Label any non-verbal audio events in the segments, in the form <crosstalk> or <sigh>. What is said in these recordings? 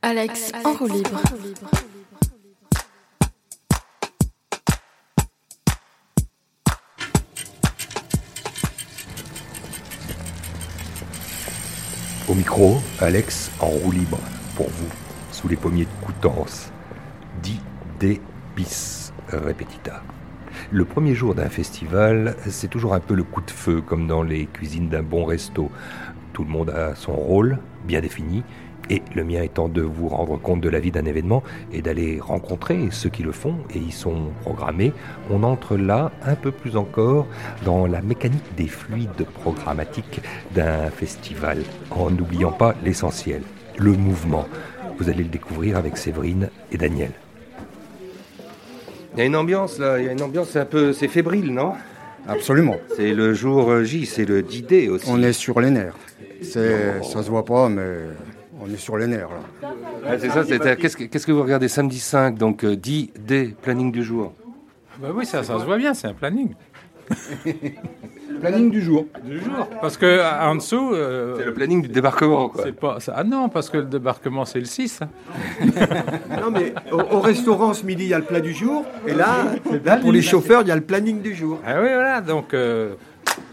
Alex en roue libre. Au micro, Alex en roue libre, pour vous, sous les pommiers de Coutances. Di de bis repetita. Le premier jour d'un festival, c'est toujours un peu le coup de feu, comme dans les cuisines d'un bon resto. Tout le monde a son rôle, bien défini, et le mien étant de vous rendre compte de la vie d'un événement et d'aller rencontrer ceux qui le font et y sont programmés, on entre là un peu plus encore dans la mécanique des fluides programmatiques d'un festival, en n'oubliant pas l'essentiel, le mouvement. Vous allez le découvrir avec Séverine et Daniel. Il y a une ambiance là, il y a une ambiance un peu, c'est fébrile, non? Absolument. C'est le jour J, c'est le D-Day aussi. On est sur les nerfs. C'est, ça se voit pas, mais on est sur les nerfs là. C'est ça, c'est- qu'est-ce, que, qu'est-ce que vous regardez samedi 5, donc euh, D-Day, planning du jour? Bah oui, ça, ça se voit bien, c'est un planning <laughs> Planning du jour. du jour. Parce que en dessous, euh, C'est le planning du débarquement, quoi. c'est pas. ça- Ah non, parce que le débarquement c'est le 6. hein. <laughs> Non, mais au, au restaurant ce midi, il y a le plat du jour. Et là, là, pour les chauffeurs, il y a le planning du jour. Ah oui, voilà, donc. euh,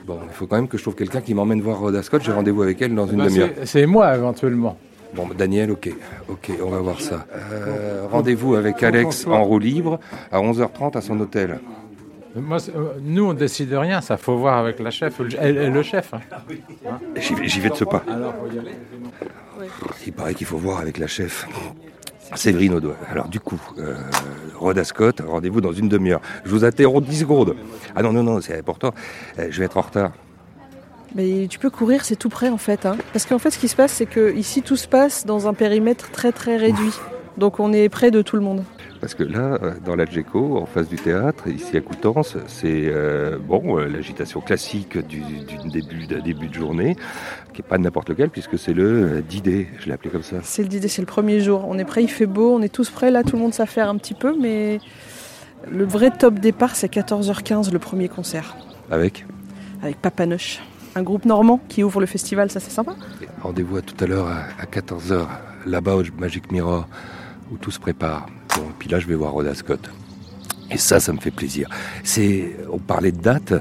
Bon, il faut quand même que je trouve quelqu'un qui m'emmène voir Rhoda Scott. J'ai rendez-vous avec elle dans une bah, demi-heure. c'est- c'est moi éventuellement. Bon, Daniel, ok. Ok, on va voir ça. Euh, rendez-vous avec Alex en roue libre à 11h30 à son hôtel. Moi, euh, nous, on décide de rien, ça faut voir avec la chef, le, le chef. hein. J'y vais, de ce pas. Il paraît qu'il faut voir avec la chef. Séverine Audoin. Alors du coup, euh, Rhoda Scott, rendez-vous dans une demi-heure. Je vous interromps 10 secondes. Ah non, non, non, c'est important. Euh, je vais être en retard. Mais tu peux courir, c'est tout près en fait. hein. Parce qu'en fait, ce qui se passe, c'est que ici tout se passe dans un périmètre très très réduit. Donc on est près de tout le monde. Parce que là, dans l'Adgeco, en face du théâtre, ici à Coutances, c'est euh, bon euh, l'agitation classique du, du début, d'un début de journée, qui n'est pas n'importe lequel, puisque c'est le euh, D-Day, je l'ai appelé comme ça. C'est l'idée, c'est le premier jour. On est prêt, il fait beau, on est tous prêts. Là, tout le monde s'affaire un petit peu, mais le vrai top départ, c'est 14h15 le premier concert Avec? Avec Papanoche, un groupe normand qui ouvre le festival. Ça, c'est sympa. rendez-vous à tout à l'heure à, à 14h, là-bas au Magic Mirror, où tout se prépare. Bon, et puis là, je vais voir Rhoda Scott. Et ça, ça me fait plaisir. C'est, on parlait de date,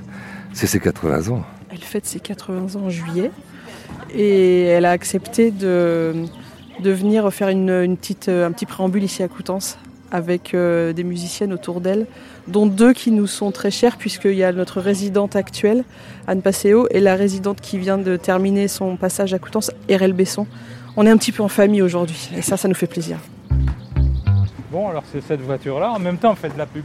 c'est ses 80 ans. Elle fête ses 80 ans en juillet et elle a accepté de, de venir faire une, une petite, un petit préambule ici à Coutances avec euh, des musiciennes autour d'elle, dont deux qui nous sont très chères puisqu'il y a notre résidente actuelle, Anne Passeo, et la résidente qui vient de terminer son passage à Coutances, RL Besson. On est un petit peu en famille aujourd'hui et ça, ça nous fait plaisir. Bon, alors c'est cette voiture-là, en même temps, on fait de la pub.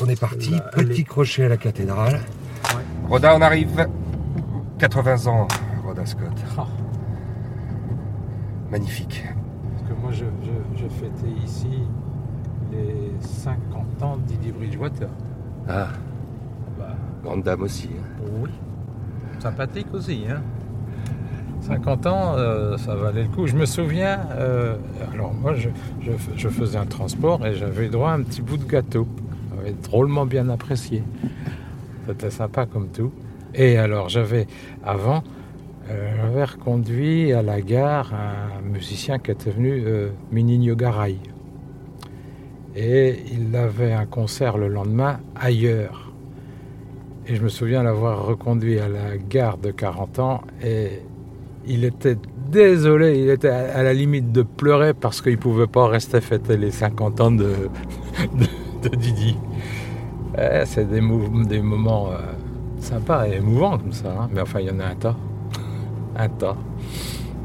On est parti, petit crochet à la cathédrale. Rhoda, on arrive. 80 ans, Rhoda Scott. Ah. Magnifique. Parce que moi, je, je, je fêtais ici les 50 ans d'Idi Bridgewater. Ah, Bah, grande dame aussi. hein. oui. Sympathique aussi, hein. 50 ans, euh, ça valait le coup. Je me souviens, euh, alors moi, je, faisais un transport et j'avais droit à un petit bout de gâteau. J'avais drôlement bien apprécié. C'était sympa comme tout. Et alors, j'avais, avant, j'avais reconduit à la gare un musicien qui était venu, euh, Minigno Garay. Et il avait un concert le lendemain ailleurs. Et je me souviens l'avoir reconduit à la gare de 40 ans et il était désolé, il était à la limite de pleurer parce qu'il ne pouvait pas rester fêter les 50 ans <laughs> de, Didi. Eh, C'est des moments euh, sympas et émouvants comme ça, hein. mais enfin il y en a un tas. Un tas.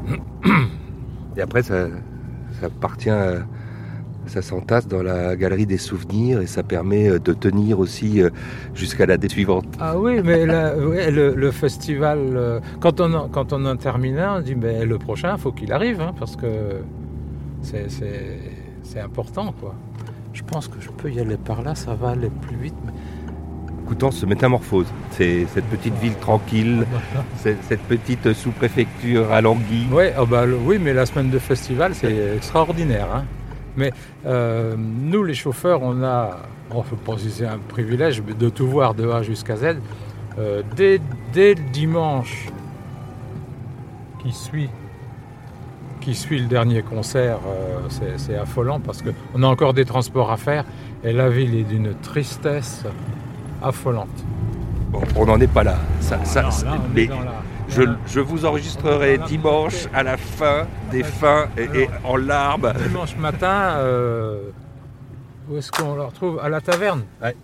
<clears throat> Et après, ça, ça appartient, à- ça s'entasse dans la galerie des souvenirs et ça permet euh, de tenir aussi euh, jusqu'à la date suivante. Ah oui, mais la- <laughs> ouais, le, le festival, euh, quand, on en, quand on en termine un, on dit mais le prochain, il faut qu'il arrive, hein, parce que c'est- c'est c'est important. quoi. Je pense que je peux y aller par là, ça va aller plus vite. mais- Coutances se métamorphose. C'est cette petite ville tranquille, <laughs> cette petite sous-préfecture à Languille. Ah bah, le- oui, mais la semaine de festival, c'est extraordinaire. hein. Mais euh, nous, les chauffeurs, on a, on ne peut pas si c'est un privilège, mais de tout voir de A jusqu'à Z. Euh, dès dès le dimanche qui suit, qui suit le dernier concert, euh, c'est affolant parce qu'on a encore des transports à faire et la ville est d'une tristesse affolante. Bon, on n'en est pas là. Ça, ça- Non, ça- là, on est mais je, je vous enregistrerai dimanche à la fin des fins et, et en larmes. Dimanche matin, euh, où est-ce qu'on le retrouve? À la taverne? Ouais.